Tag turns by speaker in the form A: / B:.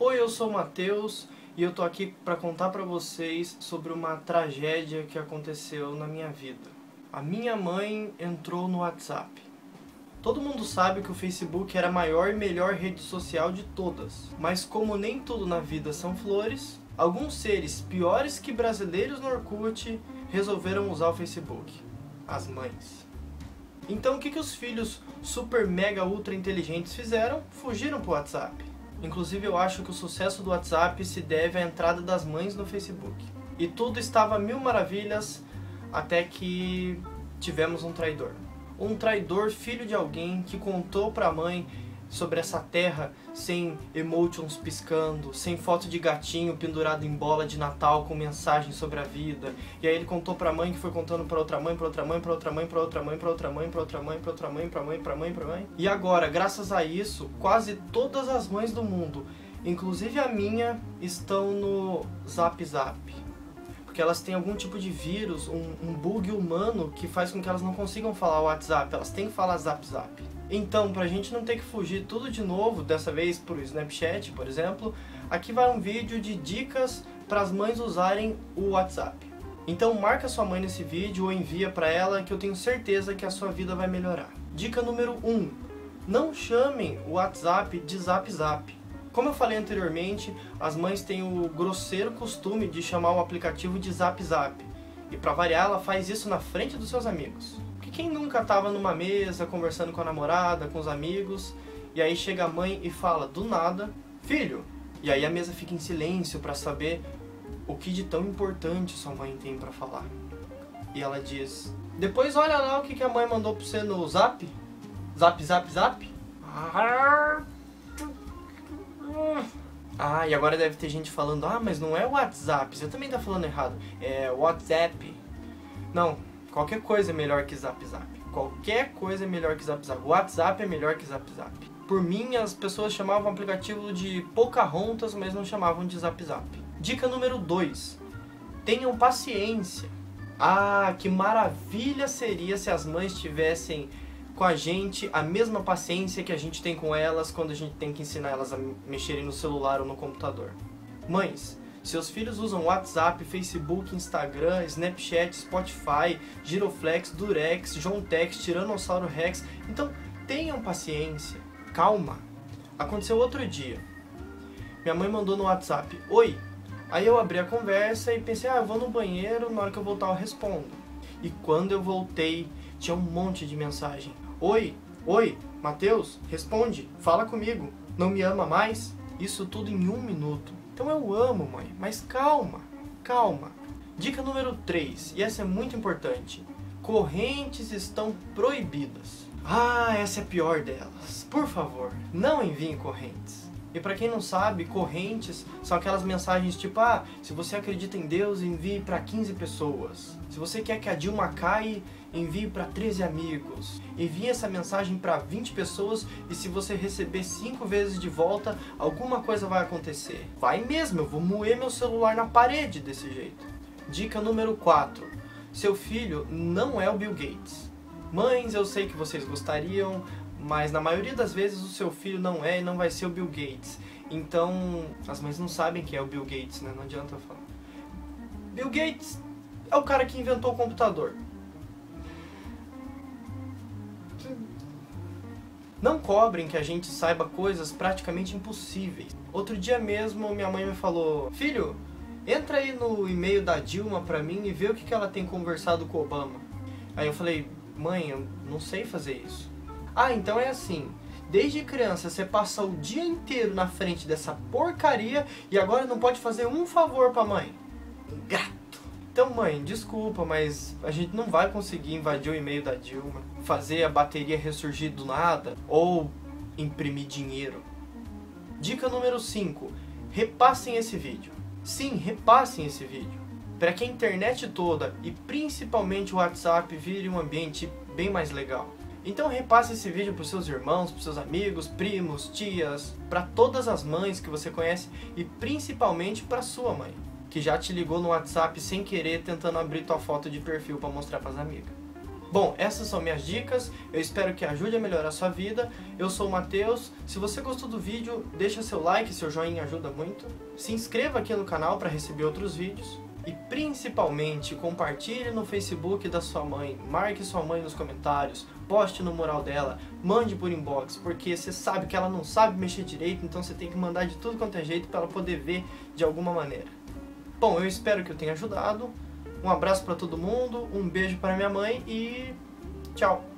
A: Oi, eu sou o Matheus e eu tô aqui para contar para vocês sobre uma tragédia que aconteceu na minha vida. A minha mãe entrou no WhatsApp. Todo mundo sabe que o Facebook era a maior e melhor rede social de todas, mas como nem tudo na vida são flores, alguns seres piores que brasileiros no Orkut resolveram usar o Facebook. As mães. Então o que, que os filhos super mega ultra inteligentes fizeram? Fugiram pro WhatsApp. Inclusive eu acho que o sucesso do WhatsApp se deve à entrada das mães no Facebook. E tudo estava mil maravilhas até que tivemos um traidor. Um traidor filho de alguém que contou para a mãe sobre essa terra sem emotions piscando, sem foto de gatinho pendurado em bola de Natal com mensagem sobre a vida. E aí ele contou pra mãe que foi contando pra outra mãe, pra outra mãe, pra outra mãe, pra outra mãe, pra outra mãe, pra outra mãe, pra outra mãe, pra mãe, pra mãe, pra mãe. E agora, graças a isso, quase todas as mães do mundo, inclusive a minha, estão no Zap Zap. Porque elas têm algum tipo de vírus, um, um bug humano que faz com que elas não consigam falar WhatsApp, elas têm que falar Zap Zap. Então, para a gente não ter que fugir tudo de novo, dessa vez para o Snapchat, por exemplo, aqui vai um vídeo de dicas para as mães usarem o WhatsApp. Então marca sua mãe nesse vídeo ou envia para ela que eu tenho certeza que a sua vida vai melhorar. Dica número 1. Um, não chamem o WhatsApp de Zap Zap. Como eu falei anteriormente, as mães têm o grosseiro costume de chamar o aplicativo de Zap Zap. E para variar, ela faz isso na frente dos seus amigos. Quem nunca estava numa mesa conversando com a namorada, com os amigos, e aí chega a mãe e fala do nada, filho, e aí a mesa fica em silêncio para saber o que de tão importante sua mãe tem para falar. E ela diz: Depois olha lá o que, que a mãe mandou pra você no zap. Zap, zap, zap. Ah, e agora deve ter gente falando: Ah, mas não é WhatsApp. Você também tá falando errado. É WhatsApp. Não, Qualquer coisa é melhor que Zap Zap. Qualquer coisa é melhor que Zap Zap. WhatsApp é melhor que Zap Zap. Por mim, as pessoas chamavam o aplicativo de Pocahontas, mas não chamavam de Zap Zap. Dica número 2. Tenham paciência. Ah, que maravilha seria se as mães tivessem com a gente a mesma paciência que a gente tem com elas quando a gente tem que ensinar elas a mexerem no celular ou no computador. Mães, seus filhos usam WhatsApp, Facebook, Instagram, Snapchat, Spotify, Giroflex, Durex, Jontex, Tiranossauro Rex. Então tenham paciência, calma. Aconteceu outro dia. Minha mãe mandou no WhatsApp: Oi. Aí eu abri a conversa e pensei: Ah, vou no banheiro, na hora que eu voltar eu respondo. E quando eu voltei, tinha um monte de mensagem: Oi, oi, Matheus, responde, fala comigo, não me ama mais? Isso tudo em um minuto. Então eu amo, mãe, mas calma, calma. Dica número 3, e essa é muito importante: correntes estão proibidas. Ah, essa é a pior delas. Por favor, não enviem correntes. E para quem não sabe, correntes são aquelas mensagens tipo: ah, se você acredita em Deus, envie para 15 pessoas. Se você quer que a Dilma caia, envie para 13 amigos. Envie essa mensagem para 20 pessoas e se você receber 5 vezes de volta, alguma coisa vai acontecer. Vai mesmo, eu vou moer meu celular na parede desse jeito. Dica número 4. Seu filho não é o Bill Gates. Mães, eu sei que vocês gostariam, mas na maioria das vezes o seu filho não é e não vai ser o Bill Gates. Então, as mães não sabem quem é o Bill Gates, né? Não adianta falar. Bill Gates é o cara que inventou o computador. Não cobrem que a gente saiba coisas praticamente impossíveis. Outro dia mesmo, minha mãe me falou: Filho, entra aí no e-mail da Dilma pra mim e vê o que, ela tem conversado com o Obama. Aí eu falei: Mãe, eu não sei fazer isso. Ah, então é assim. Desde criança você passa o dia inteiro na frente dessa porcaria e agora não pode fazer um favor pra mãe. Gato. Então, mãe, desculpa, mas a gente não vai conseguir invadir o e-mail da Dilma, fazer a bateria ressurgir do nada ou imprimir dinheiro. Dica número 5: repassem esse vídeo. Sim, repassem esse vídeo. Para que a internet toda e principalmente o WhatsApp vire um ambiente bem mais legal. Então repasse esse vídeo para os seus irmãos, para seus amigos, primos, tias, para todas as mães que você conhece e principalmente para sua mãe que já te ligou no WhatsApp sem querer tentando abrir tua foto de perfil para mostrar para as amigas. Bom, essas são minhas dicas, eu espero que ajude a melhorar a sua vida. Eu sou o Matheus, se você gostou do vídeo, deixa seu like, seu joinha ajuda muito. Se inscreva aqui no canal para receber outros vídeos. E principalmente, compartilhe no Facebook da sua mãe, marque sua mãe nos comentários, poste no mural dela, mande por inbox, porque você sabe que ela não sabe mexer direito, então você tem que mandar de tudo quanto é jeito para ela poder ver de alguma maneira. Bom, eu espero que eu tenha ajudado. Um abraço para todo mundo, um beijo para minha mãe e tchau!